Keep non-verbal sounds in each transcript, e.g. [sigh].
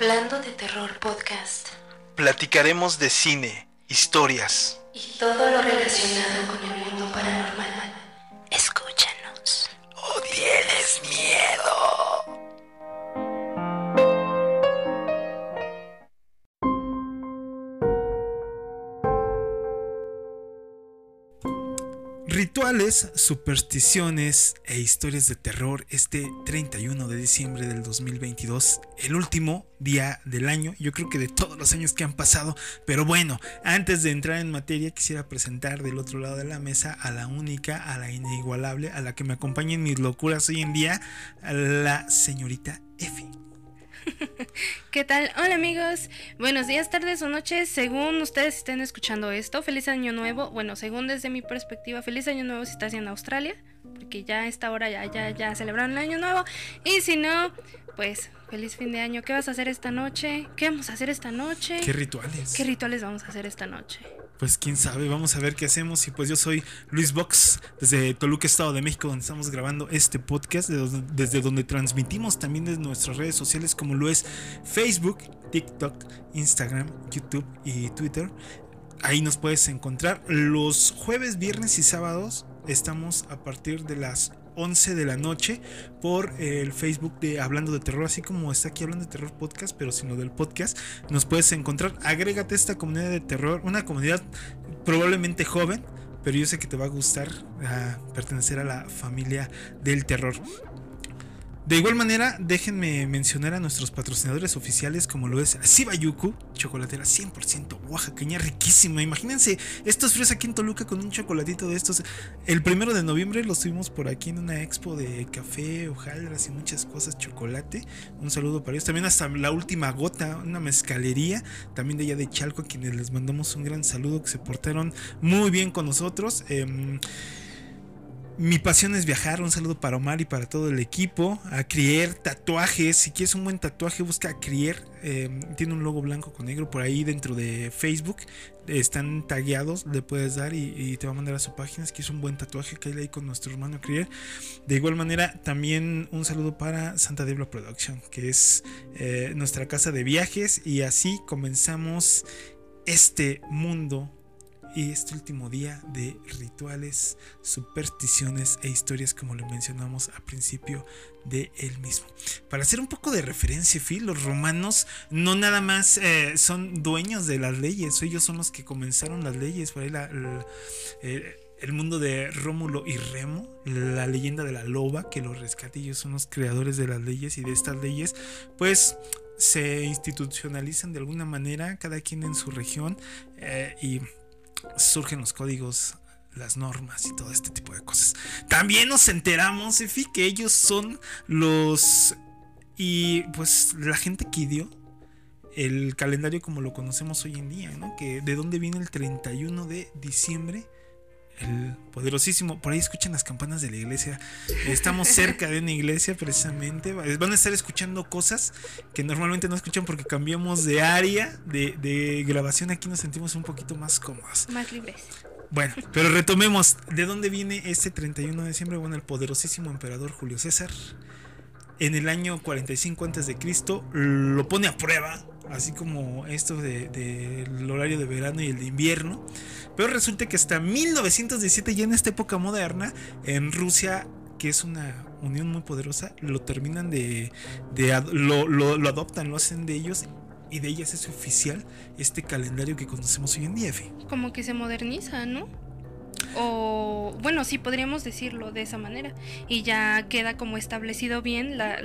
Hablando de Terror Podcast. Platicaremos de cine, historias. Y todo lo relacionado con el Supersticiones e historias de terror este 31 de diciembre del 2022, el último día del año, yo creo que de todos los años que han pasado, pero bueno, antes de entrar en materia quisiera presentar del otro lado de la mesa a la única, a la inigualable, a la que me acompaña en mis locuras hoy en día, a la señorita Effie. [laughs] ¿Qué tal? Hola amigos, buenos días, tardes o noches, según ustedes estén escuchando esto. Feliz año nuevo. Bueno, según desde mi perspectiva, feliz año nuevo si estás en Australia, porque ya a esta hora ya, ya, ya celebraron el año nuevo. Y si no, pues feliz fin de año. ¿Qué vas a hacer esta noche? ¿Qué vamos a hacer esta noche? ¿Qué rituales? ¿Qué rituales vamos a hacer esta noche? Pues quién sabe, vamos a ver qué hacemos. Y pues yo soy Luis Box, desde Toluca, Estado de México, donde estamos grabando este podcast, desde donde transmitimos también desde nuestras redes sociales como lo es Facebook, TikTok, Instagram, YouTube y Twitter. Ahí nos puedes encontrar. Los jueves, viernes y sábados estamos a partir de las 11 de la noche por el Facebook de Hablando de Terror, así como está aquí Hablando de Terror Podcast, pero sino del podcast, nos puedes encontrar. Agrégate a esta comunidad de terror, una comunidad probablemente joven, pero yo sé que te va a gustar ah, pertenecer a la familia del terror. De igual manera, déjenme mencionar a nuestros patrocinadores oficiales como lo es Sibayuku, chocolatera 100% oaxaqueña, riquísima. Imagínense estos fríos aquí en Toluca con un chocolatito de estos. El primero de noviembre los tuvimos por aquí en una expo de café, hojaldras y muchas cosas, chocolate. Un saludo para ellos. También hasta la última gota, una mezcalería, también de allá de Chalco, a quienes les mandamos un gran saludo, que se portaron muy bien con nosotros. Eh, mi pasión es viajar. Un saludo para Omar y para todo el equipo. A Crier Tatuajes. Si quieres un buen tatuaje, busca a Crier. Em, tiene un logo blanco con negro por ahí dentro de Facebook. Están tagueados. Le puedes dar y, te va a mandar a su página. Si quieres un buen tatuaje, que hay ahí con nuestro hermano Crier. De igual manera, también un saludo para Santa Debla Production, que es eh, nuestra casa de viajes. Y así comenzamos este mundo y este último día de rituales, supersticiones e historias como lo mencionamos al principio de él mismo. Para hacer un poco de referencia, Phil, los romanos no nada más eh, son dueños de las leyes, ellos son los que comenzaron las leyes, por ahí el mundo de Rómulo y Remo, la leyenda de la loba que los rescata, ellos son los creadores de las leyes y de estas leyes, pues se institucionalizan de alguna manera, cada quien en su región, eh, y surgen los códigos, las normas y todo este tipo de cosas. También nos enteramos, Efi, que ellos son los... Y pues la gente que dio el calendario como lo conocemos hoy en día, ¿no? Que de dónde viene el 31 de diciembre el poderosísimo. Por ahí escuchan las campanas de la iglesia. Estamos cerca de una iglesia precisamente. Van a estar escuchando cosas que normalmente no escuchan porque cambiamos de área de, grabación. Aquí nos sentimos un poquito más cómodos. Más libres. Bueno, pero retomemos. ¿De dónde viene este 31 de diciembre? Bueno, el poderosísimo emperador Julio César. En el año 45 a.C. lo pone a prueba así como esto del de, horario de verano y el de invierno. Pero resulta que hasta 1917, ya en esta época moderna, en Rusia, que es una unión muy poderosa, lo terminan de... de lo, lo, adoptan, lo hacen de ellos y de ellas es oficial este calendario que conocemos hoy en día. Como que se moderniza, ¿no? O bueno, sí podríamos decirlo de esa manera. Y ya queda como establecido bien la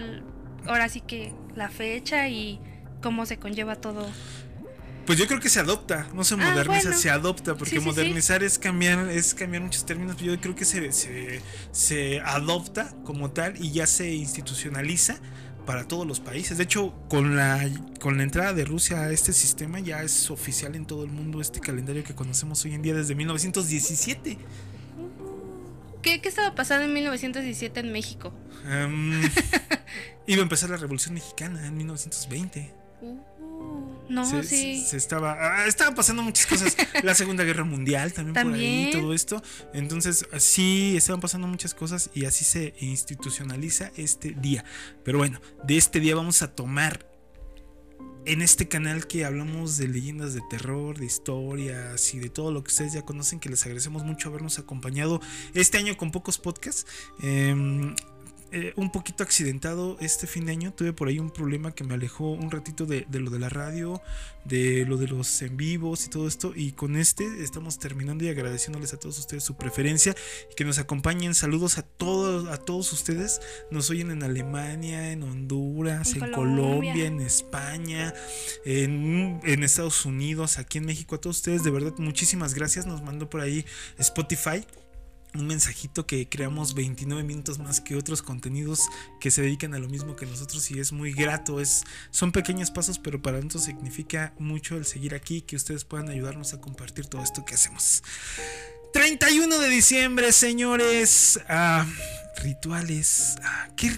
ahora sí que la fecha y cómo se conlleva todo. Pues yo creo que se adopta, no se ah, moderniza, se adopta, porque modernizar es cambiar, es cambiar muchos términos. Yo creo que se, se, se, adopta como tal y ya se institucionaliza para todos los países. De hecho, con la, con la entrada de Rusia a este sistema ya es oficial en todo el mundo este calendario que conocemos hoy en día desde 1917. ¿Qué, qué estaba pasando en 1917 en México? Em, [laughs] iba a empezar la Revolución Mexicana en 1920. No, se, sí. Se, estaba, ah, estaban pasando muchas cosas. [laughs] la Segunda Guerra Mundial también, por ahí, todo esto. Entonces, sí, estaban pasando muchas cosas y así se institucionaliza este día. Pero bueno, de este día vamos a tomar en este canal que hablamos de leyendas de terror, de historias y de todo lo que ustedes ya conocen, que les agradecemos mucho habernos acompañado este año con pocos podcasts. Em, eh, un poquito accidentado este fin de año. Tuve por ahí un problema que me alejó un ratito de, lo de la radio, de lo de los en vivos y todo esto. Y con este estamos terminando y agradeciéndoles a todos ustedes su preferencia y que nos acompañen. Saludos a todos, a todos ustedes. Nos oyen en Alemania, en Honduras, en, Colombia. en España, en, en Estados Unidos, aquí en México. A todos ustedes, de verdad, muchísimas gracias. Nos mandó por ahí Spotify un mensajito que creamos 29 minutos más que otros contenidos que se dedican a lo mismo que nosotros y es muy grato. Es, son pequeños pasos, pero para nosotros significa mucho el seguir aquí, que ustedes puedan ayudarnos a compartir todo esto que hacemos. 31 de diciembre, señores. Ah, rituales. Ah, ¿qué,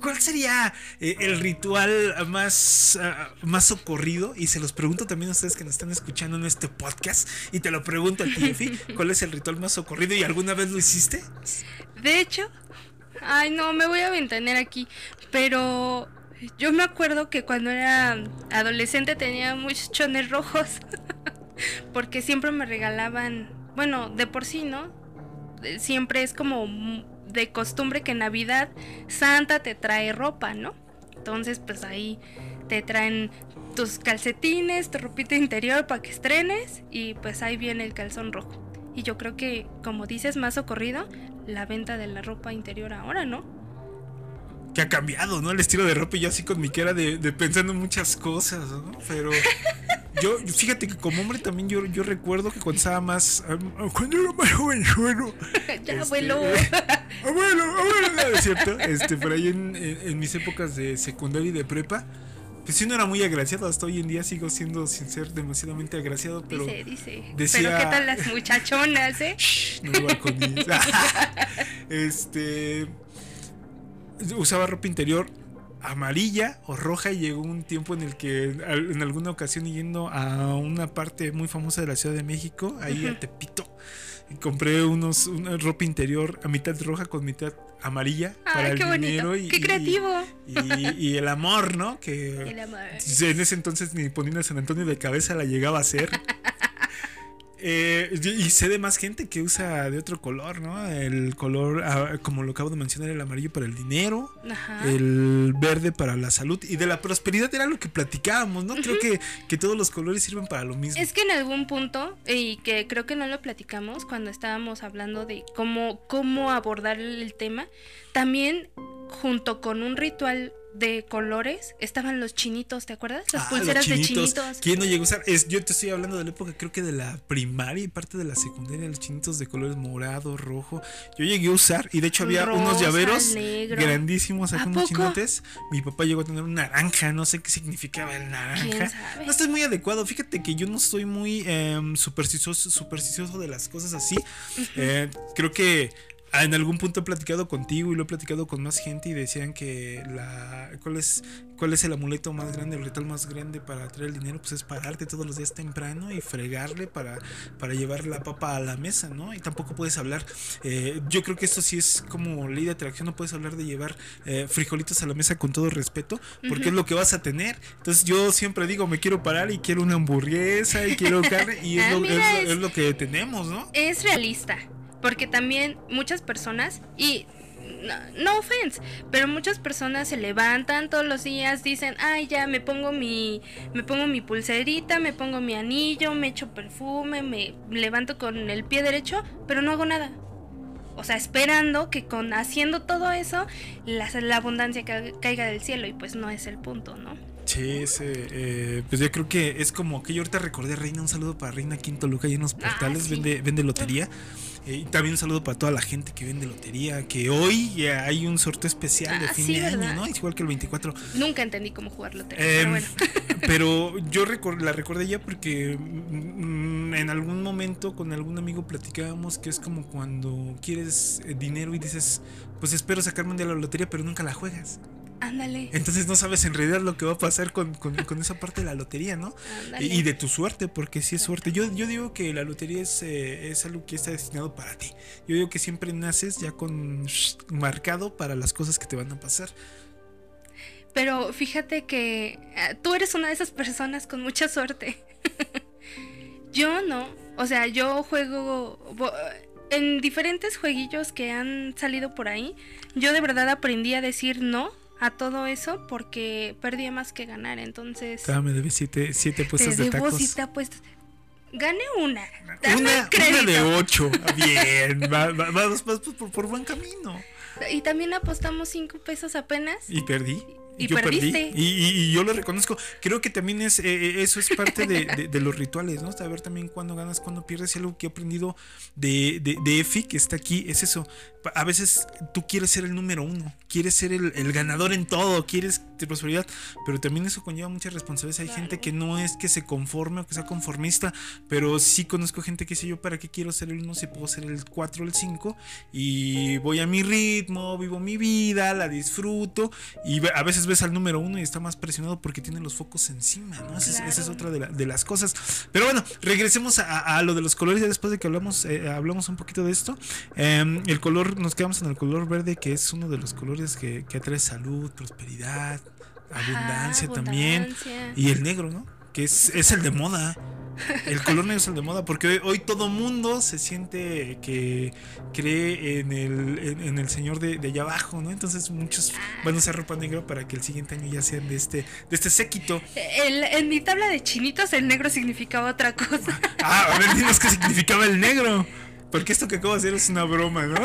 ¿Cuál sería eh, el ritual más, ah, más socorrido? Y se los pregunto también a ustedes que nos están escuchando en este podcast. Y te lo pregunto a ti, Efi. [laughs] ¿Cuál es el ritual más socorrido y alguna vez lo hiciste? De hecho, ay no, me voy a ventanear aquí. Pero yo me acuerdo que cuando era adolescente tenía muchos chones rojos. [laughs] Porque siempre me regalaban, bueno, de por sí, ¿no? Siempre es como de costumbre que en Navidad Santa te trae ropa, ¿no? Entonces, pues ahí te traen tus calcetines, tu ropita interior para que estrenes y pues ahí viene el calzón rojo. Y yo creo que, como dices, más ocurrido la venta de la ropa interior ahora, ¿no? Que ha cambiado, ¿no? El estilo de ropa y yo así con mi cara de, de pensando en muchas cosas, ¿no? Pero [laughs] yo, fíjate que como hombre también yo, yo recuerdo que cuando estaba más. Cuando era más jovenzuelo. [laughs] ya, este, abuelo. [laughs] abuelo, abuelo, ¿es cierto? Este, por ahí en, en, mis épocas de secundaria y de prepa. Pues sí, no era muy agraciado. Hasta hoy en día sigo siendo, sin ser demasiadamente agraciado. Pero dice, dice. Decía, pero ¿qué tal las muchachonas, eh? [laughs] Shh, no me con Este. Usaba ropa interior amarilla o roja y llegó un tiempo en el que en alguna ocasión yendo a una parte muy famosa de la Ciudad de México, ahí a Tepito, compré unos una ropa interior a mitad roja con mitad amarilla para el dinero y, qué creativo y, el amor, ¿no? Que [laughs] en ese entonces ni poniendo a San Antonio de cabeza la llegaba a hacer. [laughs] Eh, y sé de más gente que usa de otro color, ¿no? El color, ah, como lo acabo de mencionar, el amarillo para el dinero, el verde para la salud y de la prosperidad era lo que platicábamos, ¿no? Creo que, que todos los colores sirven para lo mismo. Es que en algún punto, y que creo que no lo platicamos cuando estábamos hablando de cómo, cómo abordar el tema, también junto con un ritual de colores estaban los chinitos, ¿te acuerdas? Las ah, pulseras de chinitos. ¿Quién no llegó a usar? Es, yo te estoy hablando de la época, creo que de la primaria y parte de la secundaria, los chinitos de colores morado, rojo. Yo llegué a usar, y de hecho había unos llaveros grandísimos, acá unos chinotes. Mi papá llegó a tener un naranja, no sé qué significaba el naranja. No estoy muy adecuado. Fíjate que yo no soy muy em, supersticioso, supersticioso de las cosas así. Eh, creo que en algún punto he platicado contigo y lo he platicado con más gente y decían que la cuál es cuál es el amuleto más grande, el ritual más grande para traer el dinero, pues es pararte todos los días temprano y fregarle para, para llevar la papa a la mesa, ¿no? Y tampoco puedes hablar, eh, yo creo que esto sí es como ley de atracción, no puedes hablar de llevar eh, frijolitos a la mesa con todo respeto, porque es lo que vas a tener. Entonces yo siempre digo, me quiero parar y quiero una hamburguesa y quiero carne y es, [laughs] ah, lo, es lo que tenemos, ¿no? Es realista. Porque también muchas personas, y no, offense, pero muchas personas se levantan todos los días, dicen, ay ya me pongo mi, me pongo mi pulserita, me pongo mi anillo, me echo perfume, me levanto con el pie derecho, pero no hago nada. O sea, esperando que con haciendo todo eso, la, la abundancia caiga del cielo, y pues no es el punto, ¿no? Sí, eh, pues yo creo que es como que yo ahorita recordé Reina, un saludo para Reina Quinto Luca y en los ah, portales, vende, vende lotería. Eh, y también un saludo para toda la gente que vende lotería, que hoy hay un sorteo especial de ah, fin de año, ¿no? Es igual que el 24. Nunca entendí cómo jugar lotería, pero em, bueno. [laughs] Pero yo la recordé ya porque mm, en algún momento con algún amigo platicábamos que es como cuando quieres eh, dinero y dices, pues espero sacarme un día la lotería, pero nunca la juegas. Ándale. Entonces no sabes en realidad lo que va a pasar con, esa parte de la lotería, ¿no? Y, de tu suerte, porque sí es suerte. Yo, yo digo que la lotería es, eh, es algo que está destinado para ti. Yo digo que siempre naces ya con marcado para las cosas que te van a pasar. Pero fíjate que eh, tú eres una de esas personas con mucha suerte. [laughs] yo no. O sea, yo juego en diferentes jueguillos que han salido por ahí. Yo de verdad aprendí a decir no a todo eso porque perdía más que ganar. Entonces, Todavía me debes siete, siete te puestos de debo tacos. si te apuestas. Gané una. Dame Una, una de ocho. Bien, [laughs] va- va- vas, vas por, por buen camino. Y también apostamos cinco pesos apenas. Y perdí. Y yo perdiste. perdí. Y, y- y yo lo reconozco. Creo que también es eh, eh, eso es parte de, de- de los rituales, ¿no? Saber también cuándo ganas, cuándo pierdes. Y algo que he aprendido de, de, de Efi, que está aquí, es eso. A veces tú quieres ser el número uno, quieres ser el, el ganador en todo, quieres prosperidad, pero también eso conlleva mucha responsabilidad. Hay Claro. gente que no es que se conforme o que sea conformista, pero sí conozco gente que dice yo, ¿para qué quiero ser el uno si puedo ser el 4 o el 5? Y voy a mi ritmo, vivo mi vida, la disfruto. Y a veces ves al número uno y está más presionado porque tiene los focos encima, ¿no? Esa, es- esa es otra de, la- de las cosas. Pero bueno, regresemos a, lo de los colores ya después de que hablamos, eh, hablamos un poquito de esto. Em, el color, nos quedamos en el color verde, que es uno de los colores que, que atrae salud, prosperidad, abundancia también. Y el negro, ¿no? Que es, es el de moda. El color negro es el de moda porque hoy, hoy todo mundo se siente que cree en el, en, en el señor de, de allá abajo, ¿no? Entonces muchos van a usar ropa negra para que el siguiente año ya sean de este, de este séquito. El- en mi tabla de chinitos el negro significaba otra cosa. Ah, a ver, dinos qué significaba el negro. Porque esto que acabo de hacer es una broma, ¿no?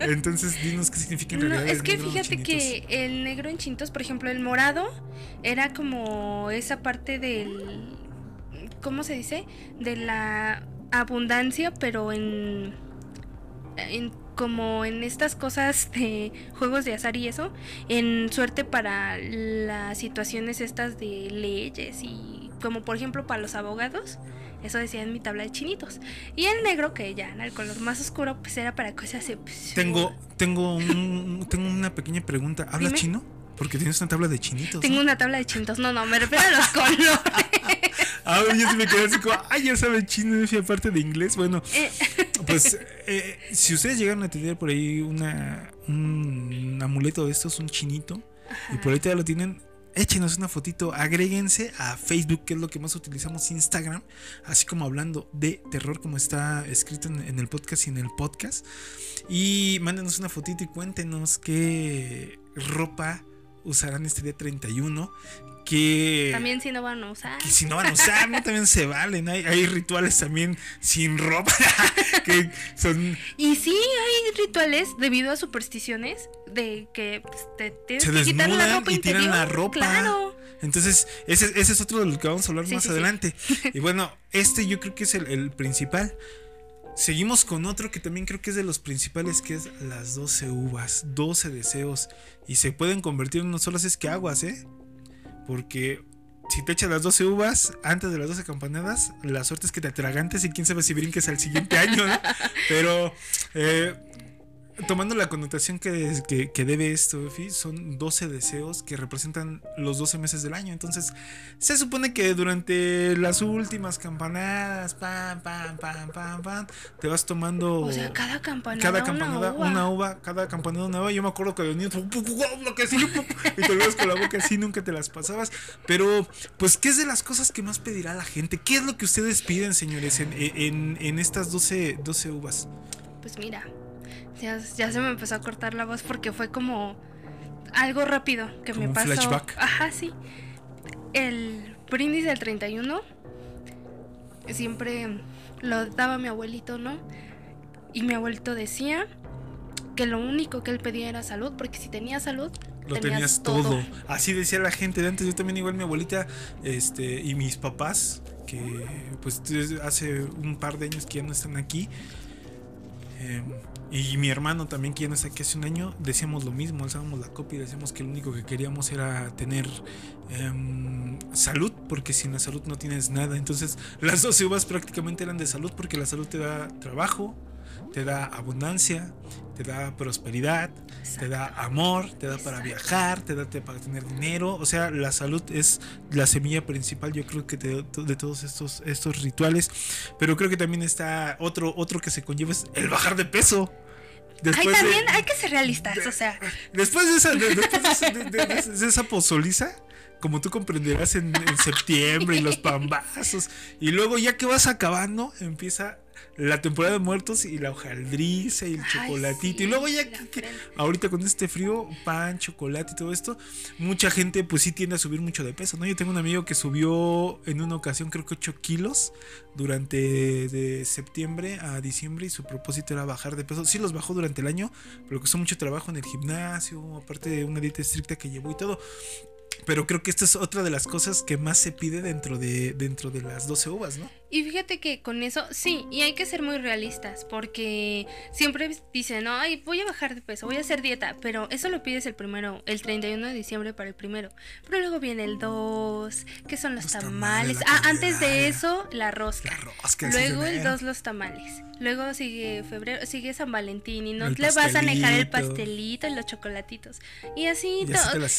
Entonces, dinos qué significa en No, realidad. es el que negro en fíjate que el negro en chinitos, por ejemplo, el morado era como esa parte del ¿cómo se dice? De la abundancia, pero en en como en estas cosas de juegos de azar y eso, en suerte para las situaciones estas de leyes y como por ejemplo para los abogados, eso decía en mi tabla de chinitos. Y el negro, que ya era el color más oscuro, pues era para cosas de... Tengo, tengo, un- tengo una pequeña pregunta. ¿Hablas Dime. chino? Porque tienes una tabla de chinitos. Tengo ¿no? una tabla de chinitos. No, no, me refiero a los colores. [laughs] Ah, yo sí me quedé así como, ay, ya sabe chino, y aparte de inglés. Bueno, Eh, [laughs] pues eh, si ustedes llegaron a tener por ahí una, un amuleto de estos, un chinito, y por ahí ya lo tienen, échenos una fotito, agréguense a Facebook, que es lo que más utilizamos, Instagram, así como hablando de terror, como está escrito en, en el podcast y en el podcast. Y mándenos una fotito y cuéntenos qué ropa usarán este día 31. Que También si no van a usar. que si no van a usar, ¿no? también se valen. Hay, hay rituales también sin ropa [laughs] que son Y sí, hay rituales debido a supersticiones de que pues, te tienes Se que quitar la ropa y tiran la ropa. Claro. Entonces, ese, ese es otro de lo que vamos a hablar Sí, más sí, sí. adelante. [laughs] Y bueno, este yo creo que es el, el principal. Seguimos con otro que también creo que es de los principales, que es las 12 uvas, 12 deseos. Y se pueden convertir en no solo es que aguas, ¿eh? Porque si te echas las 12 uvas antes de las 12 campanadas, la suerte es que te atragantes y quién sabe si brinques al siguiente año, ¿no? Pero eh, tomando la connotación que, que, que debe esto, Efi, son 12 deseos que representan los 12 meses del año. Entonces, se supone que durante las últimas campanadas, pam, pam, pam, pam, pam, te vas tomando. O sea, cada campanada. Cada una campanada, uva. una uva, cada campanada una uva. Yo me acuerdo que los niños, lo que y te lo con la boca así, nunca te las pasabas. Pero, pues, ¿qué es de las cosas que más pedirá la gente? ¿Qué es lo que ustedes piden, señores, en, en, en estas 12, 12 uvas? Pues mira, ya, ya se me empezó a cortar la voz porque fue como algo rápido que Como me un pasó. flashback. Ajá, sí. El brindis del 31 siempre lo daba mi abuelito, ¿no? Y mi abuelito decía que lo único que él pedía era salud, porque si tenía salud, Lo tenías, todo. Así decía la gente de antes. Yo también igual mi abuelita este, y mis papás, que pues hace un par de años que ya no están aquí. eh, y mi hermano también no está aquí hace un año, decíamos lo mismo, alzábamos la copia y decíamos que lo único que queríamos era tener em, salud, porque sin la salud no tienes nada. Entonces las 12 uvas prácticamente eran de salud, porque la salud te da trabajo, te da abundancia, te da prosperidad, te da amor, te da para viajar, te da te- para tener dinero. O sea, la salud es la semilla principal, yo creo que de, de todos estos, estos rituales. Pero creo que también está otro, otro que se conlleva es el bajar de peso. Ay, Después de- también hay que ser realistas, o sea. Después de esa, de, después de de- de- de- de esa pozoliza, como tú comprenderás en, en septiembre y los [laughs] pambazos, y luego ya que vas acabando, empieza la temporada de muertos y la hojaldriza y el Ay, chocolatito. sí, y luego ya que, que- ahorita con este frío, pan, chocolate y todo esto, mucha gente pues sí tiende a subir mucho de peso, ¿no? Yo tengo un amigo que subió en una ocasión creo que 8 kilos durante de septiembre a diciembre y su propósito era bajar de peso. Sí los bajó durante el año, pero costó mucho trabajo en el gimnasio, aparte de una dieta estricta que llevó y todo. Pero creo que esta es otra de las cosas que más se pide dentro de, dentro de las 12 uvas, ¿no? Y fíjate que con eso, sí, y hay que ser muy realistas, porque siempre dicen, no, ay, voy a bajar de peso, voy a hacer dieta, pero eso lo pides el primero, el 31 de diciembre para el primero. Pero luego viene el 2, que son los, Los tamales. Ah, antes de eso, la rosca. La rosca, Luego el enero. 2 los tamales. Luego sigue febrero, sigue San Valentín y no El le vas a negar el pastelito. y los chocolatitos. Y así,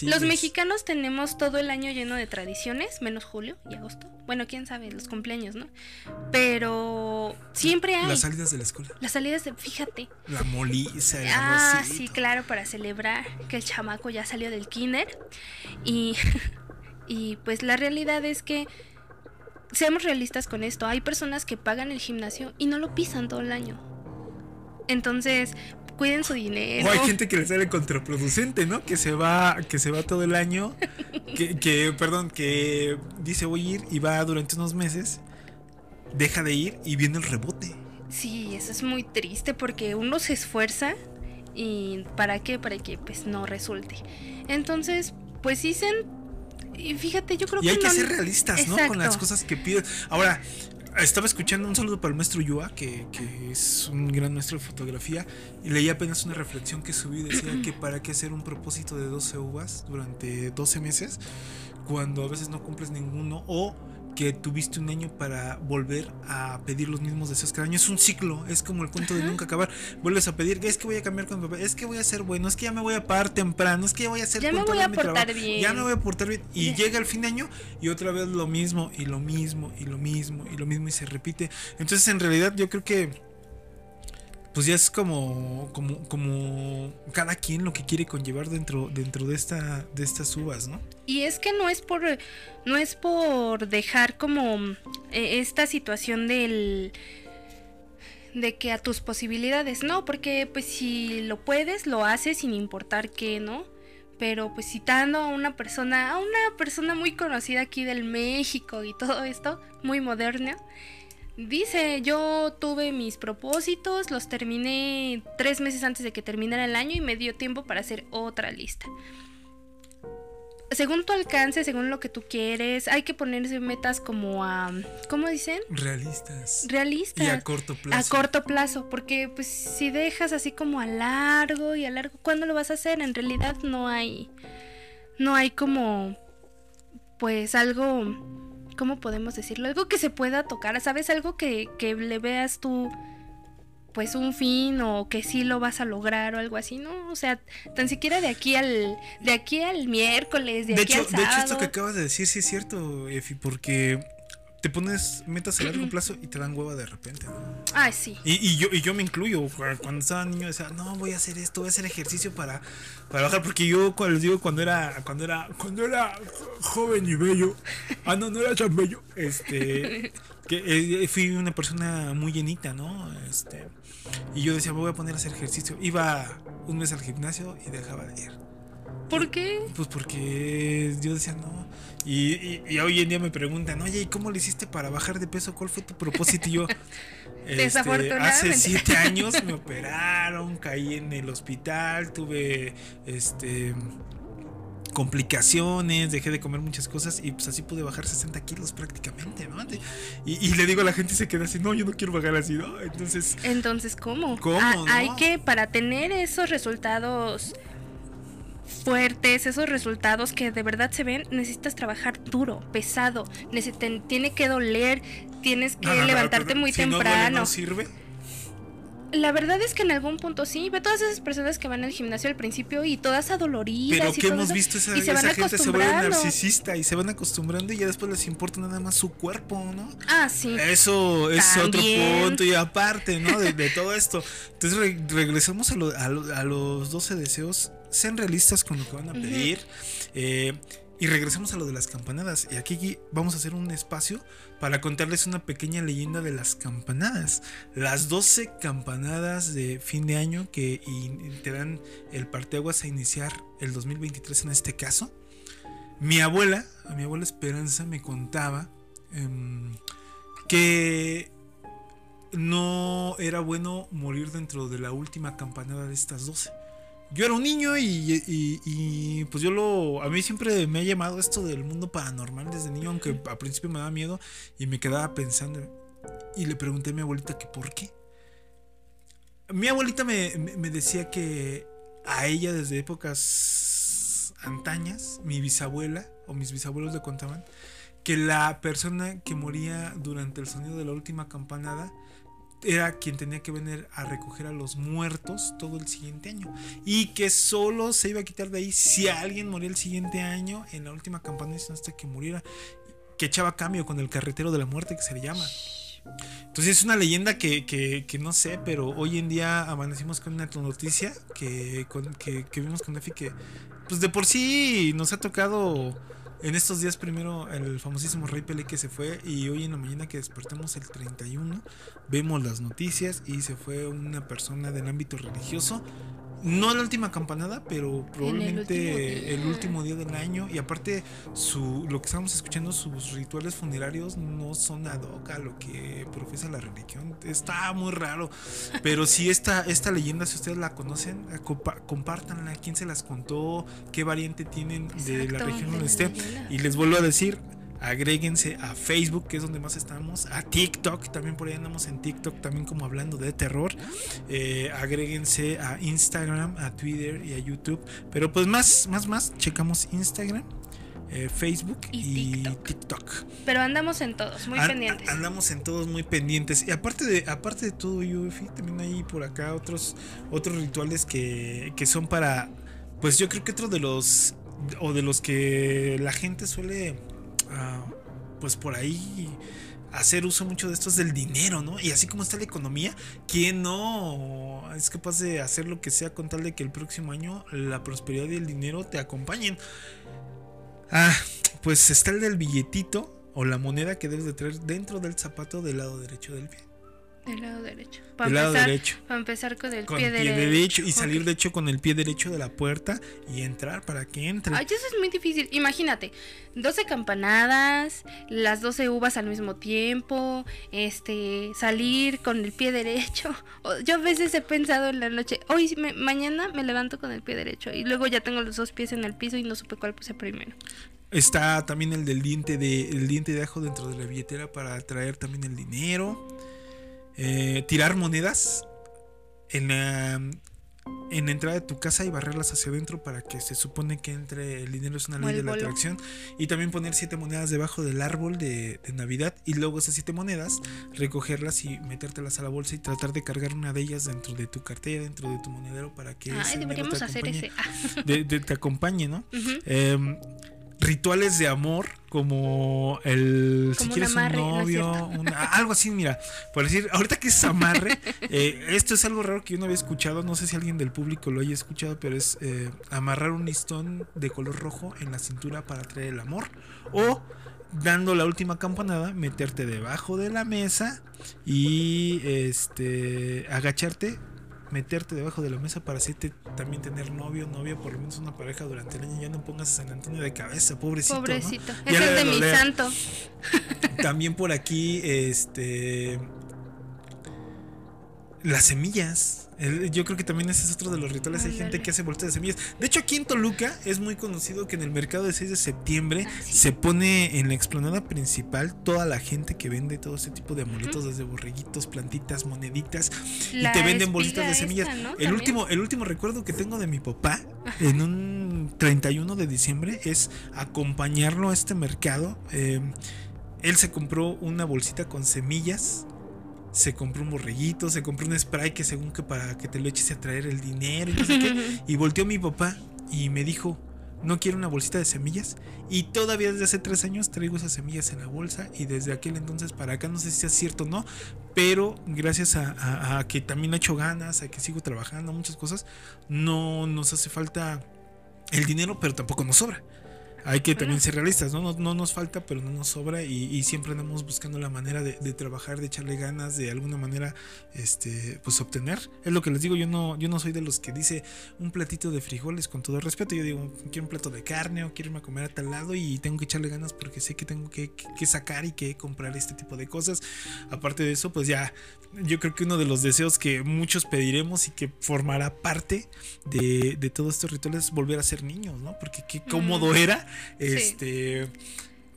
Y los mexicanos tenemos todo el año lleno de tradiciones, menos julio y agosto. Bueno, quién sabe, los cumpleaños, ¿no? Pero siempre hay Las salidas de la escuela. las salidas de, fíjate. La moliza, el Ah, arrocito. sí, claro, para celebrar que el chamaco ya salió del kinder. Y, [laughs] y pues la realidad es que seamos realistas con esto. Hay personas que pagan el gimnasio y no lo pisan todo el año. Entonces, cuiden su dinero. O hay gente que le sale contraproducente, ¿no? Que se va, que se va todo el año, que, que, perdón, que dice voy a ir y va durante unos meses, deja de ir y viene el rebote. Sí, eso es muy triste porque uno se esfuerza y ¿para qué? Para que pues no resulte. Entonces, pues dicen y fíjate, yo creo Y que hay que no- ser realistas, ¿no? Con las cosas que piden. Ahora, estaba escuchando un saludo para el maestro Yua, que, que es un gran maestro de fotografía, y leí apenas una reflexión que subí, decía que para qué hacer un propósito de 12 uvas durante 12 meses, cuando a veces no cumples ninguno, o que tuviste un año para volver a pedir los mismos deseos cada año. Es un ciclo, es como el cuento de nunca acabar. Vuelves a pedir, es que voy a cambiar con mi papá, es que voy a ser bueno, es que ya me voy a parar temprano, es que ya voy a hacer Ya me voy a portar trabajo, bien. Ya me voy a portar bien. Y llega el fin de año y otra vez lo mismo, y lo mismo, y lo mismo, y lo mismo, y se repite. Entonces, en realidad, yo creo que. Pues ya es como, como, como cada quien lo que quiere conllevar dentro, dentro de esta, de estas uvas, ¿no? Y es que no es por no es por dejar como eh, esta situación del de que a tus posibilidades, no, porque pues si lo puedes, lo haces sin importar qué, ¿no? Pero pues citando a una persona, a una persona muy conocida aquí del México y todo esto, muy moderna, dice, yo tuve mis propósitos, los terminé tres meses antes de que terminara el año y me dio tiempo para hacer otra lista según tu alcance, según lo que tú quieres, hay que ponerse metas como a, ¿cómo dicen? Realistas. Realistas. Y a corto plazo. A corto plazo, porque pues si dejas así como a largo y a largo, ¿cuándo lo vas a hacer? En realidad no hay, no hay como, pues algo, ¿cómo podemos decirlo? Algo que se pueda tocar, ¿sabes? Algo que, que le veas tú, pues un fin o que sí lo vas a lograr o algo así, ¿no? O sea, tan siquiera de aquí al, de aquí al miércoles, de, De aquí hecho, al de sábado. hecho, esto que acabas de decir sí es cierto, Efi, porque te pones metas a largo [clears throat] plazo y te dan hueva de repente, ¿no? Ay, sí. Y, y yo, y yo me incluyo, cuando estaba niño decía, no, voy a hacer esto, voy a hacer ejercicio para, para bajar, porque yo cuando les digo cuando era, cuando era, cuando era joven y bello, ah no, no era tan bello, este, [laughs] que eh, fui una persona muy llenita, ¿no? Este, y yo decía, me voy a poner a hacer ejercicio. Iba un mes al gimnasio y dejaba de ir. ¿Por qué? Pues porque yo decía no. Y, y- y hoy en día me preguntan, oye, ¿y cómo le hiciste para bajar de peso? ¿Cuál fue tu propósito? Y yo, [laughs] este, hace siete años me operaron, caí en el hospital, tuve este complicaciones, dejé de comer muchas cosas y pues así pude bajar 60 kilos prácticamente, ¿no? Y, y le digo a la gente y se queda así, no, yo no quiero bajar así, ¿no? Entonces, Entonces, ¿cómo? ¿Cómo, Ah, no? Hay que, para tener esos resultados fuertes, esos resultados que de verdad se ven, necesitas trabajar duro, pesado, necesiten- tiene que doler, tienes que no, no, levantarte muy si no duele, temprano. no sirve. la verdad es que en algún punto sí. Ve todas esas personas que van al gimnasio al principio y todas adoloridas. Pero y que hemos eso, visto esa, y se van gente se vuelve narcisista y se van acostumbrando y ya después les importa nada más su cuerpo, ¿no? Ah, sí. Eso es otro punto y aparte, ¿no? De, de todo esto. Entonces re- regresamos a, lo- a lo- a los 12 deseos. Sean realistas con lo que van a pedir. eh, y regresamos a lo de las campanadas. Y aquí vamos a hacer un espacio para contarles una pequeña leyenda de las campanadas. Las 12 campanadas de fin de año que te dan el parteaguas a iniciar el 2023 en este caso. Mi abuela, mi abuela Esperanza me contaba em, que no era bueno morir dentro de la última campanada de estas 12. Yo era un niño y, y- y, pues yo lo... A mí siempre me ha llamado esto del mundo paranormal desde niño, aunque al principio me daba miedo y me quedaba pensando. Y le pregunté a mi abuelita que por qué. Mi abuelita me, me- me decía que a ella desde épocas antañas, mi bisabuela o mis bisabuelos le contaban, que la persona que moría durante el sonido de la última campanada era quien tenía que venir a recoger a los muertos todo el siguiente año. Y que solo se iba a quitar de ahí si alguien moría el siguiente año en la última campanada hasta que muriera que echaba cambio con el carretero de la muerte que se le llama. Entonces es una leyenda que, que- que no sé, pero hoy en día amanecimos con una noticia que, con- que, que vimos con Efi que pues de por sí nos ha tocado en estos días primero el famosísimo Rey Pelé que se fue y hoy en la mañana que despertamos el 31 vemos las noticias y se fue una persona del ámbito religioso. No la última campanada, pero probablemente el último último, día. del año. Y aparte, su, lo que estamos escuchando, sus rituales funerarios no son ad hoc a lo que profesa la religión. Está muy raro. Pero si esta, esta leyenda, si ustedes la conocen, compa- compártanla. ¿Quién se las contó? ¿Qué variante tienen de la región de donde esté? Y les vuelvo a decir, agréguense a Facebook, que es donde más estamos, a TikTok, también por ahí andamos en TikTok, también como hablando de terror. Eh, agréguense a Instagram, a Twitter y a YouTube. Pero pues más, más, más, checamos Instagram, eh, Facebook Y y, TikTok. TikTok. Pero andamos en todos, muy An- pendientes. Andamos en todos muy pendientes. Y aparte de, aparte de todo, Yufi, también hay por acá otros, otros rituales que, que son para. Pues yo creo que otro de los. O de los que la gente suele. Ah, pues por ahí. Hacer uso mucho de estos del dinero, ¿no? Y así como está la economía, ¿quién no es capaz de hacer lo que sea con tal de que el próximo año la prosperidad y el dinero te acompañen? Ah, pues está el del billetito o la moneda que debes de traer dentro del zapato del lado derecho del pie. Del lado derecho. Para Del lado empezar, derecho. para empezar con el Con pie, pie, derecho. derecho. y salir de hecho con el pie derecho de la puerta y entrar para que entre. Ay, eso es muy difícil. Imagínate, 12 campanadas, las 12 uvas al mismo tiempo, este, salir con el pie derecho. [laughs] Yo a veces he pensado en la noche, hoy me- mañana me levanto con el pie derecho y luego ya tengo los dos pies en el piso y no supe cuál puse primero. Está también el del diente de el diente de ajo dentro de la billetera para traer también el dinero. Eh, tirar monedas en la, en la entrada de tu casa y barrerlas hacia adentro para que se supone que entre el dinero es una ley de la bolo. atracción. Y también poner siete monedas debajo del árbol de, de Navidad y luego esas siete monedas recogerlas y metértelas a la bolsa y tratar de cargar una de ellas dentro de tu cartera, dentro de tu monedero para que Ay, deberíamos te hacer ese. Ah, de- de- te acompañe, ¿no? [laughs] Em, rituales de amor como el si un quieres amarre, un ¿no novio cierto? una- algo así mira por decir ahorita que es amarre [laughs] eh, esto es algo raro que yo no había escuchado no sé si alguien del público lo haya escuchado pero es eh, amarrar un listón de color rojo en la cintura para traer el amor o dando la última campanada meterte debajo de la mesa y este agacharte meterte debajo de la mesa para así te- también tener novio, novia, por lo menos una pareja durante el año. Ya no pongas a San Antonio de cabeza, pobrecito. ¿no? Pobrecito. Ya Es el de mi santo. [laughs] También por aquí, este. Las semillas. Yo creo que también ese es otro de los rituales. Hay gente que hace bolsas de semillas. De hecho, aquí en Toluca es muy conocido que en el mercado de 6 de septiembre Ah, sí. se pone en la explanada principal toda la gente que vende todo ese tipo de amuletos, desde borreguitos, plantitas, moneditas. La y te venden bolsitas de semillas. esta, ¿no? el, También. último, el último recuerdo que tengo de mi papá en un 31 de diciembre es acompañarlo a este mercado. Eh, él se compró una bolsita con semillas se compró un borreguito, se compró un spray que según que para que te lo eches a traer el dinero y no sé qué. [laughs] Y volteó mi papá y me dijo, no quiero una bolsita de semillas. Y todavía desde hace tres años traigo esas semillas en la bolsa. Y desde aquel entonces para acá, no sé si es cierto o no. Pero gracias a, a- a que también he hecho ganas, a que sigo trabajando, muchas cosas, no nos hace falta el dinero, pero tampoco nos sobra. Hay que también ser realistas, ¿no? No, no nos falta, pero no nos sobra y, y siempre andamos buscando la manera de, de trabajar, de echarle ganas, de alguna manera, este, pues obtener. Es lo que les digo, yo no, yo no soy de los que dice un platito de frijoles con todo respeto. Yo digo, quiero un plato de carne o quiero irme a comer a tal lado y tengo que echarle ganas porque sé que tengo que, que- que sacar y que comprar este tipo de cosas. Aparte de eso, pues ya, yo creo que uno de los deseos que muchos pediremos y que formará parte de, de todos estos rituales es volver a ser niños, ¿no? Porque qué cómodo era este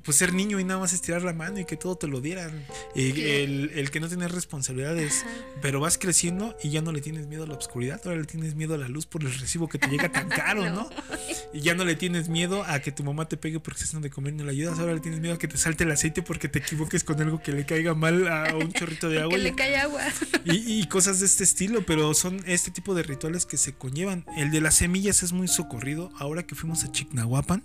pues ser niño y nada más estirar la mano y que todo te lo dieran. El, el que no tener responsabilidades, Ajá. pero vas creciendo y ya no le tienes miedo a la oscuridad, ahora le tienes miedo a la luz por el recibo que te llega tan [laughs] caro, ¿no? Y ya no le tienes miedo a que tu mamá te pegue porque estás de comer y no le ayudas, ahora le tienes miedo a que te salte el aceite porque te equivoques con algo que le caiga mal a un chorrito de [laughs] agua. Que le cae agua. y, y cosas de este estilo, pero son este tipo de rituales que se conllevan. El de las semillas es muy socorrido. Ahora que fuimos a Chignahuapan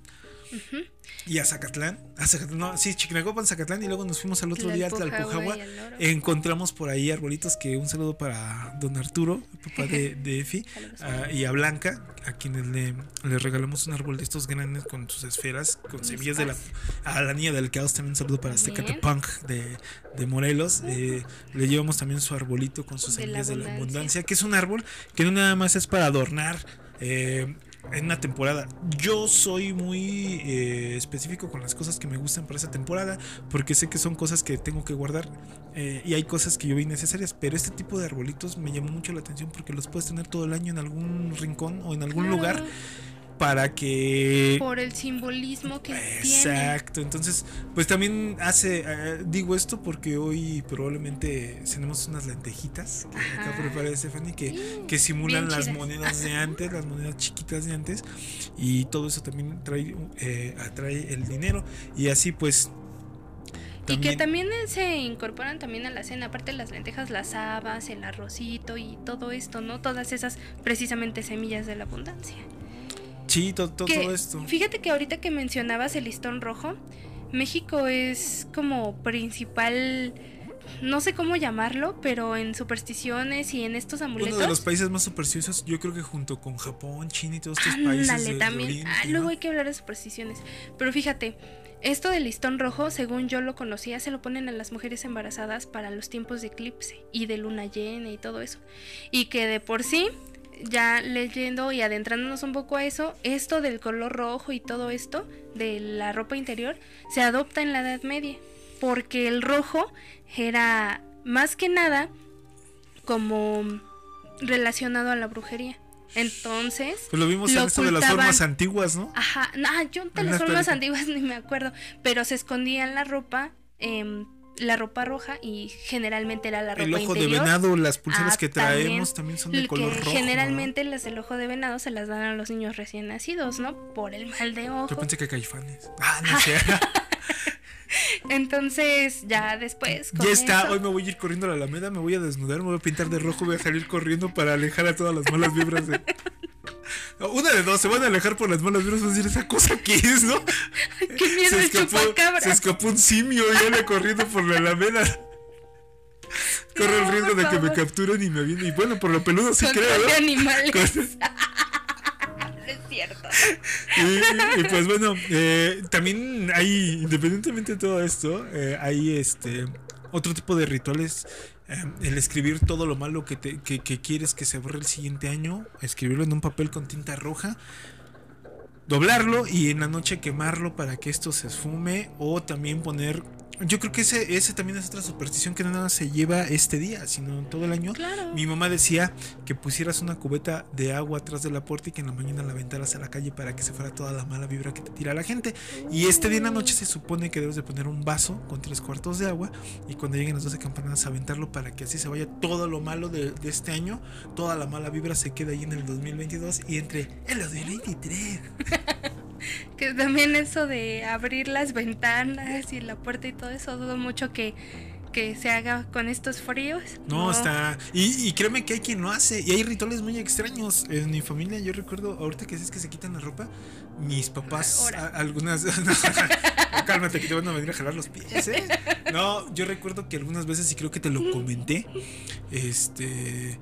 y a Zacatlán, a Zacatlán, no, sí, Chignahuapan, Zacatlán, y luego nos fuimos al otro día a Tlalpujahua. Encontramos por ahí arbolitos que un saludo para don Arturo, el papá de, [laughs] de Efi, ah, y a Blanca, a quienes le, le regalamos un árbol de estos grandes con sus esferas, con semillas de la... A la niña del caos también un saludo para este. Catapunk de, de Morelos. eh, le llevamos también su arbolito con sus De la semillas de la abundancia. abundancia, que es un árbol que no nada más es para adornar. eh, en una temporada. Yo soy muy eh, específico con las cosas que me gustan para esa temporada, porque sé que son cosas que tengo que guardar eh, y hay cosas que yo vi necesarias, pero este tipo de arbolitos me llamó mucho la atención porque los puedes tener todo el año en algún rincón o en algún Claro, lugar para que... Por el simbolismo que tiene. Exacto, entonces pues también hace, eh, digo esto porque hoy probablemente tenemos unas lentejitas que acá prepara Stephanie que, Sí, que simulan las monedas de [laughs] antes, las monedas chiquitas de antes y todo eso también trae, eh, atrae el dinero y así pues... Y que también se incorporan también a la cena, aparte de las lentejas, las habas, el arrocito y todo esto, ¿no? Todas esas precisamente semillas de la abundancia. Sí, Que, todo esto. Fíjate que ahorita que mencionabas el listón rojo, México es como principal, no sé cómo llamarlo, pero en supersticiones y en estos amuletos. Uno de los países más supersticiosos, yo creo que junto con Japón, China y todos estos países Ándale, de- de también. Oriente, Ah, ¿no? luego hay que hablar de supersticiones. Pero fíjate, esto del listón rojo, según yo lo conocía, se lo ponen a las mujeres embarazadas para los tiempos de eclipse y de luna llena y todo eso. Y que de por sí, ya leyendo y adentrándonos un poco a eso, esto del color rojo y todo esto de la ropa interior se adopta en la Edad Media. Porque el rojo era más que nada como relacionado a la brujería. Entonces, Pues lo vimos lo en esto de las formas antiguas, ¿no? Ajá, no, yo de las formas antiguas [laughs] ni me acuerdo, pero se escondían la ropa, em, la ropa roja y generalmente era la ropa El ojo de interior. venado, las pulseras Ah, que también. traemos también son de color rojo. generalmente las del ojo de venado se las dan a los niños recién nacidos, ¿no? Por el mal de ¿no? ojo. Yo pensé que caifanes. Ah, no sé. [laughs] [laughs] Entonces, ya después. con ya está, eso- hoy me voy a ir corriendo a la Alameda, me voy a desnudar, me voy a pintar de rojo, voy a salir corriendo para alejar a todas las malas vibras de. [laughs] Una de dos, se van a alejar por las malas vibras, van a decir esa cosa que es, ¿no? ¡Qué miedo se, el escapó, chupacabra! se escapó un simio y anda corriendo por la Alameda. [laughs] Corre el riesgo de que me capturen y me vienen. Y bueno, por lo peludo sí Control creo, ¿no? animales. Con- [laughs] y pues bueno, eh, también hay, independientemente de todo esto, eh, hay este otro tipo de rituales. eh, el escribir todo lo malo que, te, que, que quieres que se borre el siguiente año, escribirlo en un papel con tinta roja, doblarlo y en la noche quemarlo para que esto se esfume o también poner... Yo creo que ese, ese también es otra superstición que no nada se lleva este día, sino todo el año. Claro. Mi mamá decía que pusieras una cubeta de agua atrás de la puerta y que en la mañana la aventaras a la calle para que se fuera toda la mala vibra que te tira la gente. Y este día en la noche se supone que debes de poner un vaso con tres cuartos de agua y cuando lleguen las 12 campanadas aventarlo para que así se vaya todo lo malo de, de este año, toda la mala vibra se queda ahí en el 2022 y entre el 2023. [laughs] [laughs] Que también eso de abrir las ventanas y la puerta y todo eso, dudo mucho que que se haga con estos fríos. No, está. Y, y créeme que hay quien lo hace. Y hay rituales muy extraños. En mi familia, yo recuerdo, ahorita que es que se quitan la ropa, mis papás, a- algunas. [laughs] [laughs] Cálmate, que te van a venir a jalar los pies, ¿eh? No, yo recuerdo que algunas veces, y creo que te lo comenté, este.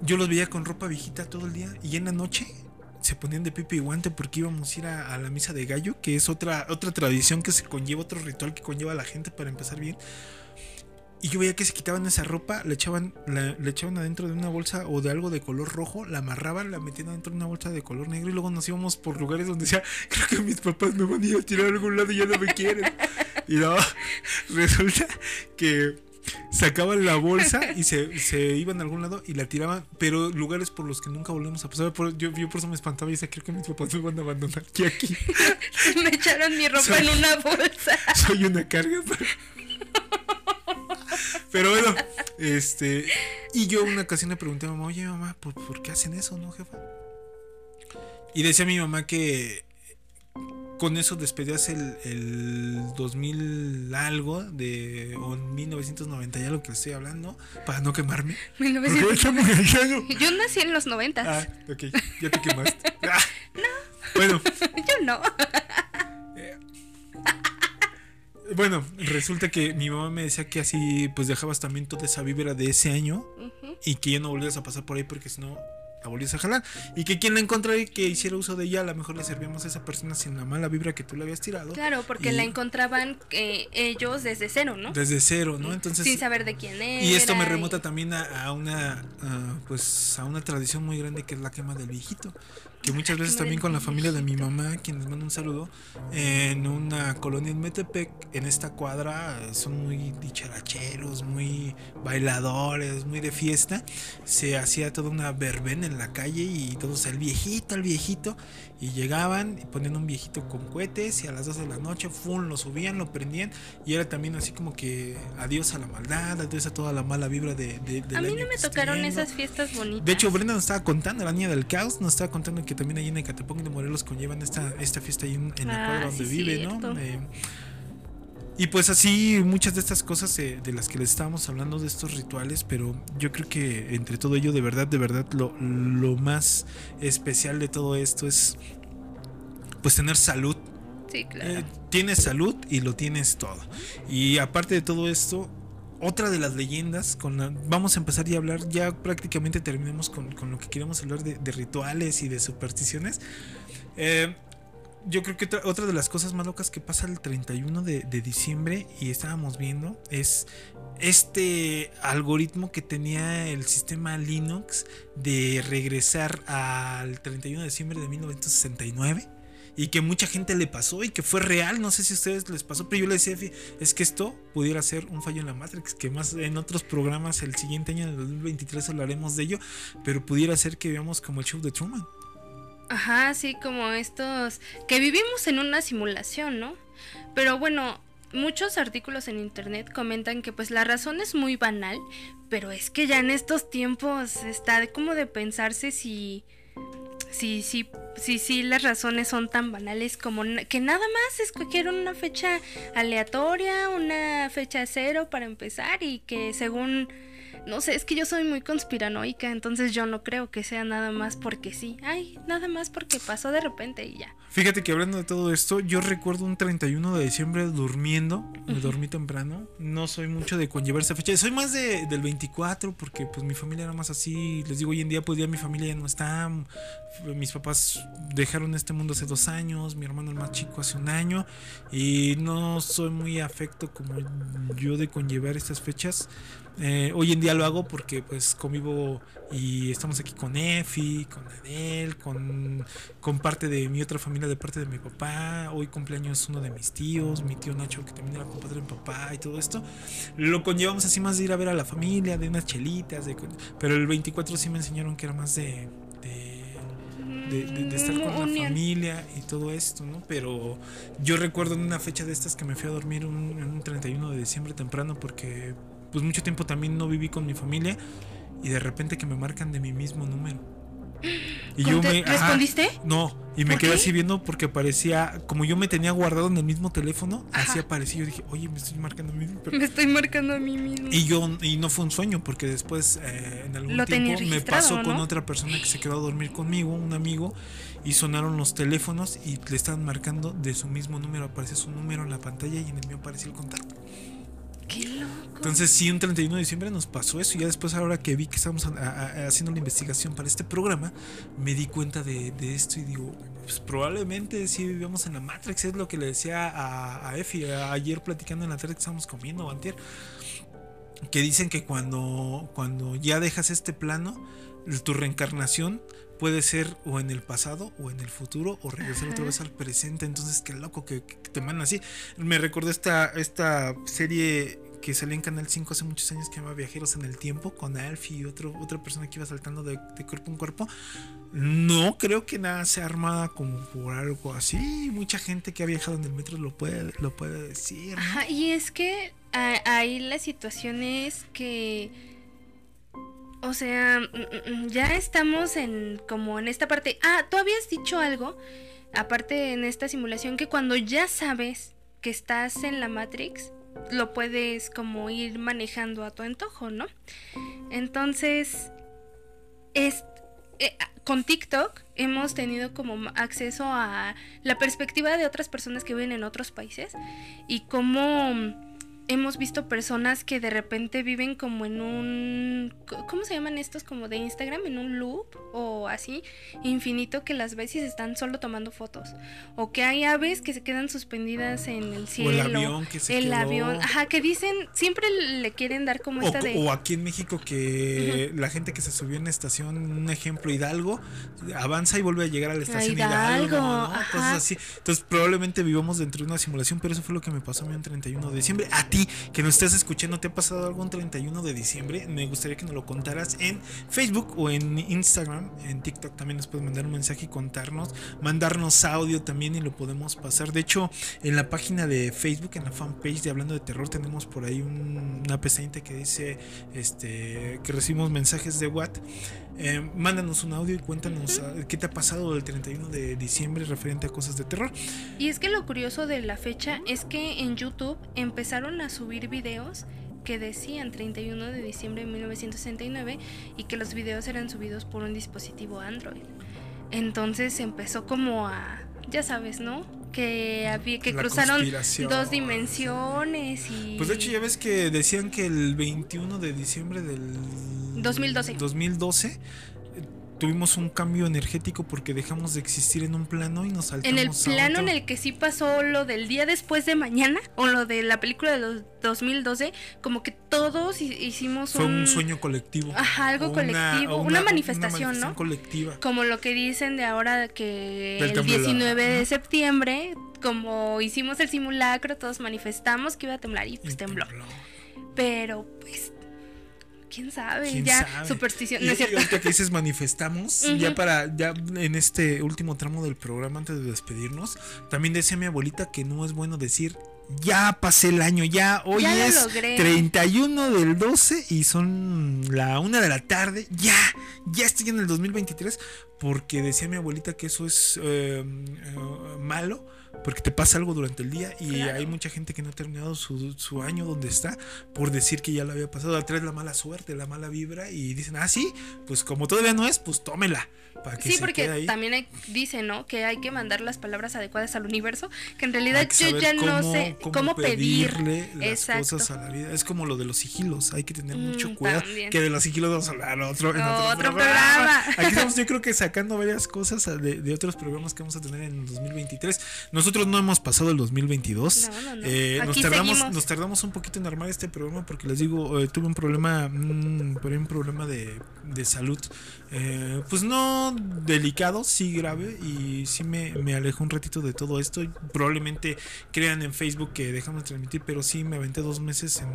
Yo los veía con ropa viejita todo el día. Y en la noche se ponían de pipi y guante porque íbamos a ir a, a la misa de gallo, que es otra, otra tradición que se conlleva, otro ritual que conlleva a la gente para empezar bien. Y yo veía que se quitaban esa ropa, le echaban, la- le echaban adentro de una bolsa o de algo de color rojo, la amarraban, la metían adentro de una bolsa de color negro y luego nos íbamos por lugares donde decía, [laughs] creo que mis papás me van a ir a tirar a algún lado y ya no me quieren. Y no, [laughs] resulta que sacaban la bolsa [laughs] y se, se iban a algún lado y la tiraban, pero lugares por los que nunca volvemos a pasar. Por- yo, yo por eso me espantaba y decía, creo que mis papás me van a abandonar aquí, aquí. [laughs] Me echaron mi ropa Soy- en una bolsa. [laughs] soy una carga. Pero, pero bueno, este. Y yo una ocasión le pregunté a mamá, oye mamá, ¿por, por qué hacen eso, no, jefa? Y decía mi mamá que con eso despedías el, el 2000 algo de o en 1990 ya lo que estoy hablando para no quemarme. Porque 1900. estamos en el año. Yo nací en los 90. Ah, ok, ya te quemaste. [laughs] Ah, Bueno, [laughs] Yo no. Bueno, resulta que mi mamá me decía que así pues dejabas también toda esa vibra de ese año y que ya no volvías a pasar por ahí porque si no la volvías a jalar. Y que quien la encontrara y que hiciera uso de ella, a lo mejor le servíamos a esa persona sin la mala vibra que tú le habías tirado. Claro, porque Y- la encontraban eh, ellos desde cero, ¿no? Desde cero, ¿no? Entonces... Sin saber de quién era. Y esto me remota y- también a, a una pues a una tradición muy grande que es la quema del viejito. Que muchas veces también con la familia de mi mamá, quien les mando un saludo, en una colonia en Metepec, en esta cuadra, son muy dicharacheros, muy bailadores, muy de fiesta. Se hacía toda una verbena en la calle y todos el viejito, el viejito. Y llegaban y ponían un viejito con cohetes y a las 2 de la noche, ¡fum! lo subían, lo prendían. Y era también así como que adiós a la maldad, adiós a toda la mala vibra de, de, del A mí no me tocaron esas fiestas bonitas. De hecho, Brenda nos estaba contando, la niña del caos, nos estaba contando que también ahí en Ecatepec de Morelos conllevan esta, esta fiesta ahí en, en la Ah, cuadra donde sí, vive, cierto. ¿no? Eh, y pues así muchas de estas cosas eh, de las que les estábamos hablando de estos rituales, pero yo creo que entre todo ello, de verdad, de verdad, lo, lo más especial de todo esto es pues tener salud, Sí, claro. eh, tienes salud y lo tienes todo. Y aparte de todo esto, otra de las leyendas, con la- vamos a empezar ya a hablar, ya prácticamente terminamos con, con lo que queremos hablar de, de rituales y de supersticiones. Eh, yo creo que otra, otra de las cosas más locas que pasa el 31 de, de diciembre y estábamos viendo es este algoritmo que tenía el sistema Linux de regresar al 31 de diciembre de 1969 y que mucha gente le pasó y que fue real. No sé si a ustedes les pasó, pero yo le decía, "Fi, es que esto pudiera ser un fallo en la Matrix, que más en otros programas el siguiente año, en el 2023, hablaremos de ello, pero pudiera ser que veamos como el show de Truman. Ajá, sí, como estos que vivimos en una simulación, ¿no? Pero bueno, muchos artículos en internet comentan que pues la razón es muy banal, pero es que ya en estos tiempos está como de pensarse si si si si si las razones son tan banales como que nada más escogieron una fecha aleatoria, una fecha cero para empezar y que según no sé, es que yo soy muy conspiranoica, entonces yo no creo que sea nada más porque sí. Ay, nada más porque pasó de repente y ya. Fíjate que hablando de todo esto, yo recuerdo un 31 de diciembre durmiendo, me dormí temprano, no soy mucho de conllevar esa fecha, soy más de, del 24 porque pues mi familia era más así, les digo hoy en día pues ya mi familia ya no está, mis papás dejaron este mundo hace dos años, mi hermano el más chico hace un año y no soy muy afecto como yo de conllevar estas fechas. Eh, hoy en día lo hago porque pues convivo y estamos aquí con Efi, con Adel, con, con parte de mi otra familia de parte de mi papá. Hoy cumpleaños uno de mis tíos, mi tío Nacho que también era compadre de mi papá y todo esto. Lo conllevamos así más de ir a ver a la familia, de unas chelitas, de, pero el 24 sí me enseñaron que era más de... de de, de- de estar con la familia y todo esto, ¿no? Pero yo recuerdo en una fecha de estas que me fui a dormir un, en un 31 de diciembre temprano porque pues mucho tiempo también no viví con mi familia y de repente que me marcan de mi mismo número. Y yo ¿Conte- me. ajá, ¿Respondiste? no, y me ¿Por quedé qué? así viendo porque parecía, como yo me tenía guardado en el mismo teléfono, Ajá. así apareció. Yo dije, oye, me estoy marcando a mí. pero- Me estoy marcando a mí mismo. Y yo, y no fue un sueño, porque después, eh, en algún Lo tiempo, me pasó con otra persona que se quedó a dormir conmigo, un amigo, y sonaron los teléfonos y le estaban marcando de su mismo número. Aparecía su número en la pantalla y en el mío aparecía el contacto. Qué loco. Entonces, sí, un 31 de diciembre nos pasó eso. Y ya después, ahora que vi que estábamos haciendo la investigación para este programa, me di cuenta de, esto y digo, pues probablemente sí vivíamos en la Matrix. Es lo que le decía a, a Efi ayer platicando en la tarde que estábamos comiendo, o que dicen que cuando, cuando ya dejas este plano, tu reencarnación puede ser o en el pasado o en el futuro o regresar Ajá. otra vez al presente. Entonces, qué loco que, que te mandan así. Me recordó esta, esta serie que salió en Canal 5 hace muchos años que se llama Viajeros en el Tiempo con Alf y otro, otra persona que iba saltando de, de cuerpo en cuerpo. No creo que nada sea armada como por algo así. Mucha gente que ha viajado en el metro lo puede, lo puede decir. ¿no? Ajá, y es que a- ahí la situación es que, o sea, mm, mm, ya estamos en como en esta parte. Ah, tú habías dicho algo, aparte en esta simulación, que cuando ya sabes que estás en la Matrix, lo puedes como ir manejando a tu antojo, ¿no? Entonces, es, eh, con TikTok hemos tenido como acceso a la perspectiva de otras personas que viven en otros países y cómo mm, hemos visto personas que de repente viven como en un ¿cómo se llaman estos como de Instagram? en un loop o así infinito que las se están solo tomando fotos o que hay aves que se quedan suspendidas en el o cielo el avión que se el quedó. avión ajá que dicen siempre le quieren dar como O, esta de o aquí en México que la gente que se subió en la estación, un ejemplo, Hidalgo, avanza y vuelve a llegar a la estación Hidalgo, Hidalgo, ¿no? cosas así. Entonces probablemente vivamos dentro de una simulación, pero eso fue lo que me pasó a mí un 31 de diciembre. A ti, que nos estás escuchando, ¿te ha pasado algo un 31 de diciembre? Me gustaría que nos lo contaras en Facebook o en Instagram, en TikTok también nos puedes mandar un mensaje y contarnos, mandarnos audio también y lo podemos pasar. De hecho, en la página de Facebook, en la fanpage de Hablando de Terror, tenemos por ahí un- una pestañita que dice este que recibimos mensajes de Watt. Eh, mándanos un audio y cuéntanos ah, qué te ha pasado el 31 de diciembre referente a cosas de terror. Y es que lo curioso de la fecha es que en YouTube empezaron a subir videos que decían 31 de diciembre de 1969 y que los videos eran subidos por un dispositivo Android. Entonces empezó como a, ya sabes, ¿no? Que había que La cruzaron dos dimensiones y Pues de hecho ya ves que decían que el 21 de diciembre del 2012. 2012 eh, tuvimos un cambio energético porque dejamos de existir en un plano y nos saltamos en el a plano en el que sí pasó lo del día después de mañana o lo de la película de los 2012, como que todos hi- hicimos fue un sueño colectivo. Ajá, algo colectivo, o una manifestación, ¿no? colectiva. Como lo que dicen de ahora que Del el temblor. 19 de septiembre, como hicimos el simulacro, todos manifestamos que iba a temblar y Y pues tembló. tembló. Pero pues, quién sabe, ¿Quién ya sabe? superstición, no es cierto. ahorita que dices manifestamos, [laughs] ya para, ya en este último tramo del programa, antes de despedirnos, también decía mi abuelita que no es bueno decir ya pasé el año, ya hoy Ya es logré. 31 del 12 y son la una de la tarde, ya, ya estoy en el 2023, porque decía mi abuelita que eso es eh, eh, malo. Porque te pasa algo durante el día y Claro. hay mucha gente que no ha terminado su, su año donde está por decir que ya lo había pasado. Atraes la mala suerte, la mala vibra y dicen, ah, sí, pues como todavía no es, pues tómela. Para que Sí, se quede porque ahí. también hay- dice, ¿no? Que hay que mandar las palabras adecuadas al universo, que en realidad que yo ya no sé cómo, pedir. pedirle las Exacto. cosas a la vida. Es como lo de los sigilos, hay que tener Mm, mucho cuidado. también. Que de los sigilos vamos a hablar otro, en otro, Otro programa. programa. Aquí estamos, [laughs] yo creo que sacando varias cosas de, de otros programas que vamos a tener en 2023. Nosotros no hemos pasado el 2022. No, no, no. Eh, nos, tardamos, seguimos. nos tardamos un poquito en armar este programa porque les digo, eh, tuve un problema, mm, por ahí un problema de, de salud. Eh, pues no delicado, sí grave y sí me, me alejó un ratito de todo esto. Probablemente crean en Facebook que dejamos de transmitir, pero sí me aventé dos meses en,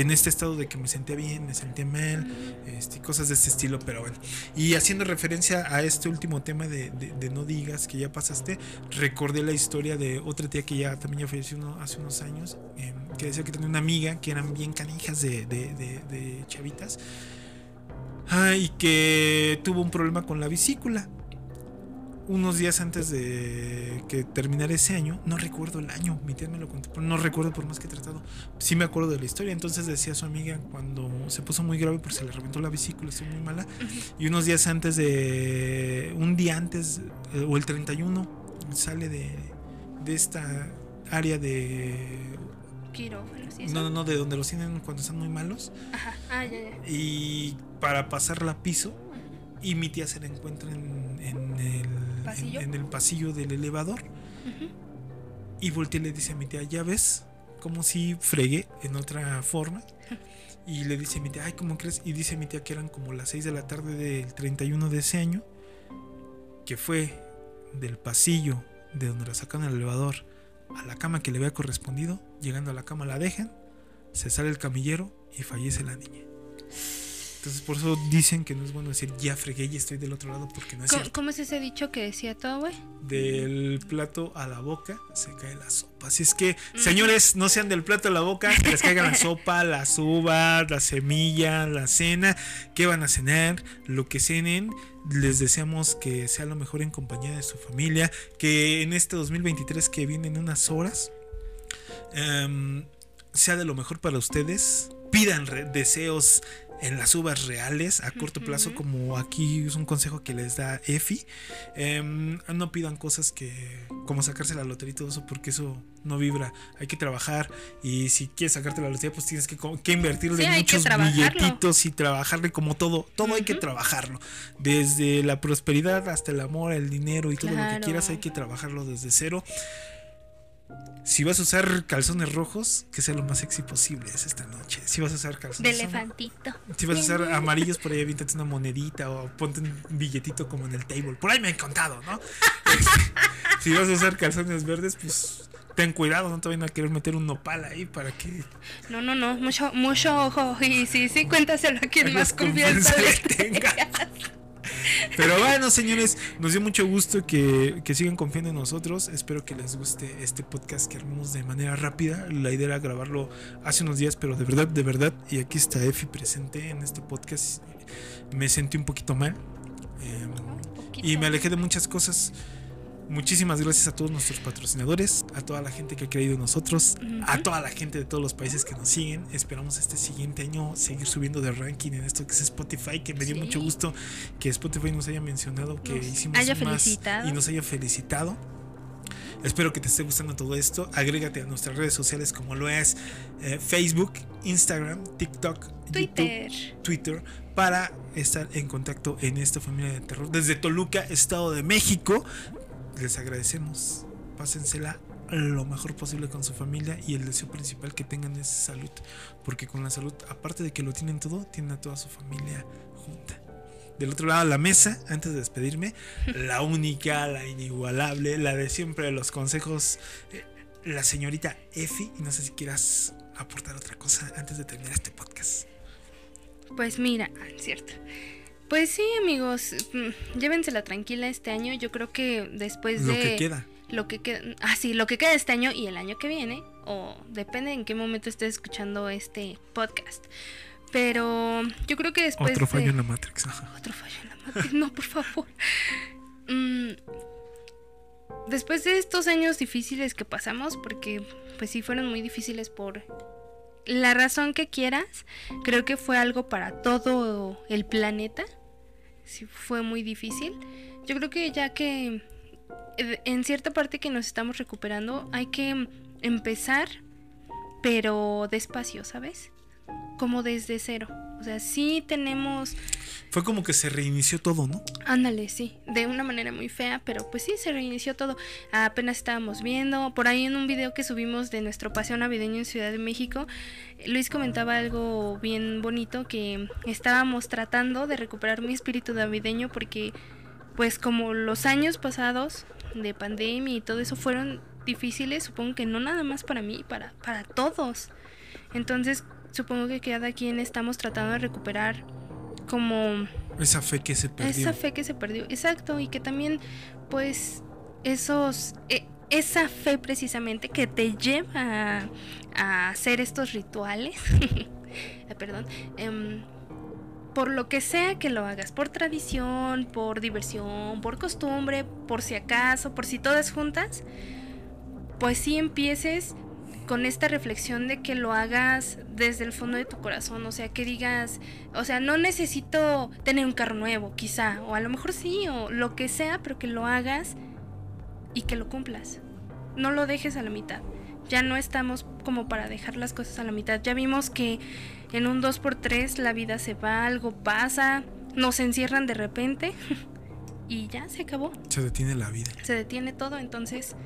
en este estado de que me sentía bien, me sentía mal, este, cosas de este estilo, pero bueno. Y haciendo referencia a este último tema de, de- de no digas que ya pasaste, recordé la historia de otra tía que ya también ya falleció uno- hace unos años, eh, que decía que tenía una amiga que eran bien canijas de, de- chavitas. Ah, y que tuvo un problema con la vesícula. Unos días antes de que terminara ese año, no recuerdo el año, mi tía me lo contó, no recuerdo por más que he tratado. Sí me acuerdo de la historia. Entonces decía su amiga cuando se puso muy grave porque se le reventó la vesícula, estuvo muy mala. Y unos días antes de. Un día antes, eh, o el 31, sale de, de esta área de. Quirófano, sí, eso. No, no, no, de donde los tienen cuando están muy malos. Ajá, ah, ya, ya. Y para pasarla a piso. Y mi tía se la encuentra en, en el, ¿Pasillo? en, en el pasillo del elevador. Ujú. Y voltea y le dice a mi tía, ¿ya ves? Como si fregué en otra forma. Y le dice a mi tía, ay, ¿cómo crees? Y dice mi tía que eran como las 6 de la tarde del 31 de ese año. Que fue del pasillo de donde la sacaron del elevador a la cama que le había correspondido. Llegando a la cama la dejan, se sale el camillero y fallece la niña. Entonces por eso dicen que no es bueno decir ya fregué y estoy del otro lado porque no es ¿Cómo, cierto. cómo es ese dicho que decía todo, güey? Del plato a la boca se cae la sopa. Así es que, señores, no sean del plato a la boca, que les caiga la [laughs] sopa, las uvas, la semilla, la cena. ¿Qué van a cenar? Lo que cenen. Les deseamos que sea lo mejor en compañía de su familia. Que en este 2023 que viene en unas horas em, sea de lo mejor para ustedes. Pidan deseos en las uvas reales a corto plazo, como aquí es un consejo que les da Efi. Em, no pidan cosas que, como sacarse la lotería y todo eso, porque eso no vibra. Hay que trabajar y si quieres sacarte la lotería, pues tienes que, invertirle Sí, hay que muchos billetitos y trabajarle como todo. Todo hay que trabajarlo. Desde la prosperidad hasta el amor, el dinero y todo lo que quieras, hay que trabajarlo desde cero. Si vas a usar calzones rojos, que sea lo más sexy posible es esta noche. Si vas a usar De calzones elefantito. si vas a usar amarillos por ahí, aviéntate una monedita o ponte un billetito como en el table. Por ahí me han contado, ¿no? [laughs] si vas a usar calzones verdes, pues ten cuidado, no te vayan a querer meter un nopal ahí para que No, no, no, mucho, mucho ojo. Y sí, sí, cuéntaselo a quien más confianza confianza le le tengas. [laughs] Pero bueno, señores, nos dio mucho gusto que, que sigan confiando en nosotros. Espero que les guste este podcast que armamos de manera rápida. La idea era grabarlo hace unos días, pero de verdad, de verdad, y aquí está Efi presente en este podcast. Me sentí un poquito mal. em, y me alejé de muchas cosas. Muchísimas gracias a todos nuestros patrocinadores, a toda la gente que ha creído en nosotros, a Ujú. toda la gente de todos los países que nos siguen. Esperamos este siguiente año seguir subiendo de ranking en esto que es Spotify, que me dio Sí. mucho gusto que Spotify nos haya mencionado que Nos hicimos haya más felicitado. y nos haya felicitado. Espero que te esté gustando todo esto. Agrégate a nuestras redes sociales como lo es eh, Facebook, Instagram, TikTok, Twitter. YouTube, Twitter para estar en contacto en esta familia de terror. Desde Toluca, Estado de México, les agradecemos. Pásensela lo mejor posible con su familia y el deseo principal que tengan es salud. Porque con la salud, aparte de que lo tienen todo, tienen a toda su familia junta. Del otro lado de la mesa, antes de despedirme, [laughs] la única, la inigualable, la de siempre de los consejos, eh, la señorita Efi. Y no sé si quieras aportar otra cosa antes de terminar este podcast. Pues mira, cierto. Pues sí, amigos, mm, llévensela tranquila este año. Yo creo que después Lo de que queda. lo que queda, ah sí, lo que queda este año y el año que viene, o depende en qué momento estés escuchando este podcast. Pero yo creo que después Otro fallo de- en la Matrix. otro fallo en la Matrix, no, por favor. [laughs] Mm, después de estos años difíciles que pasamos, porque pues sí fueron muy difíciles por la razón que quieras, creo que fue algo para todo el planeta. Fue muy difícil. Yo creo que ya que eh, en cierta parte que nos estamos recuperando, hay que empezar, pero despacio, ¿sabes? Como desde cero. O sea, sí tenemos Fue como que se reinició todo, ¿no? Ándale, sí, de una manera muy fea, pero pues sí, se reinició todo. Apenas estábamos viendo, por ahí en un video que subimos de nuestro paseo navideño en Ciudad de México, Luis comentaba algo bien bonito, que estábamos tratando de recuperar mi espíritu navideño porque pues como los años pasados de pandemia y todo eso fueron difíciles, supongo que no nada más para mí, para, para todos. Entonces, supongo que cada quien estamos tratando de recuperar como Esa fe que se perdió. esa fe que se perdió, exacto, y que también, pues, esos, e- esa fe precisamente que te lleva a, a hacer estos rituales, [laughs] Ah, perdón, em, por lo que sea que lo hagas, por tradición, por diversión, por costumbre, por si acaso, por si todas juntas, pues sí empieces con esta reflexión de que lo hagas desde el fondo de tu corazón, o sea, que digas, o sea, no necesito tener un carro nuevo, quizá, o a lo mejor sí, o lo que sea, pero que lo hagas y que lo cumplas. No lo dejes a la mitad. Ya no estamos como para dejar las cosas a la mitad. Ya vimos que en un 2x3 la vida se va, algo pasa, nos encierran de repente [laughs] y ya se acabó. Se detiene la vida. Se detiene todo, entonces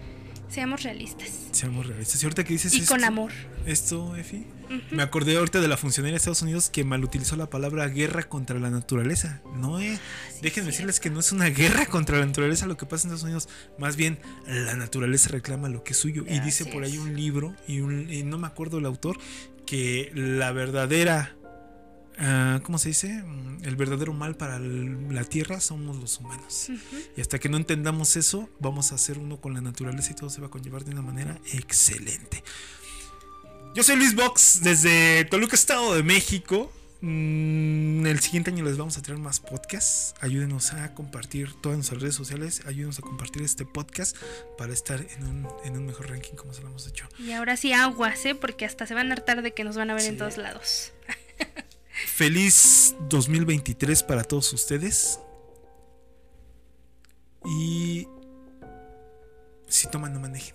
seamos realistas. Seamos realistas. Y ahorita que dices Y esto, con amor. Esto, Efi. Me acordé ahorita de la funcionaria de Estados Unidos que malutilizó la palabra guerra contra la naturaleza. No es. Déjenme decirles que no es una guerra contra la naturaleza lo que pasa en Estados Unidos. Más bien, la naturaleza reclama lo que es suyo. Y dice por ahí es. un libro, y, un- y no me acuerdo el autor, que la verdadera. Ah, ¿Cómo se dice? Mm, El verdadero mal para el- la tierra somos los humanos. Y hasta que no entendamos eso, vamos a hacer uno con la naturaleza y todo se va a conllevar de una manera excelente. Yo soy Luis Box desde Toluca, Estado de México. Mm, el siguiente año les vamos a traer más podcasts. Ayúdenos a compartir todas nuestras redes sociales. Ayúdenos a compartir este podcast para estar en un, en un mejor ranking como se lo hemos hecho. Y ahora sí aguas, ¿eh? Porque hasta se van a hartar de que nos van a ver en todos lados. [laughs] Feliz 2023 para todos ustedes. Y si toman, no manejen.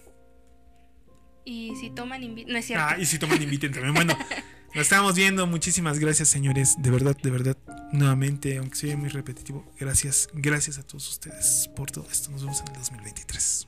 Y si toman, inviten. No es cierto. Ah, y si toman, inviten también. Bueno, [laughs] nos estamos viendo. Muchísimas gracias, señores. De verdad, de verdad. Nuevamente, aunque sea muy repetitivo, gracias, gracias a todos ustedes por todo esto. Nos vemos en el 2023.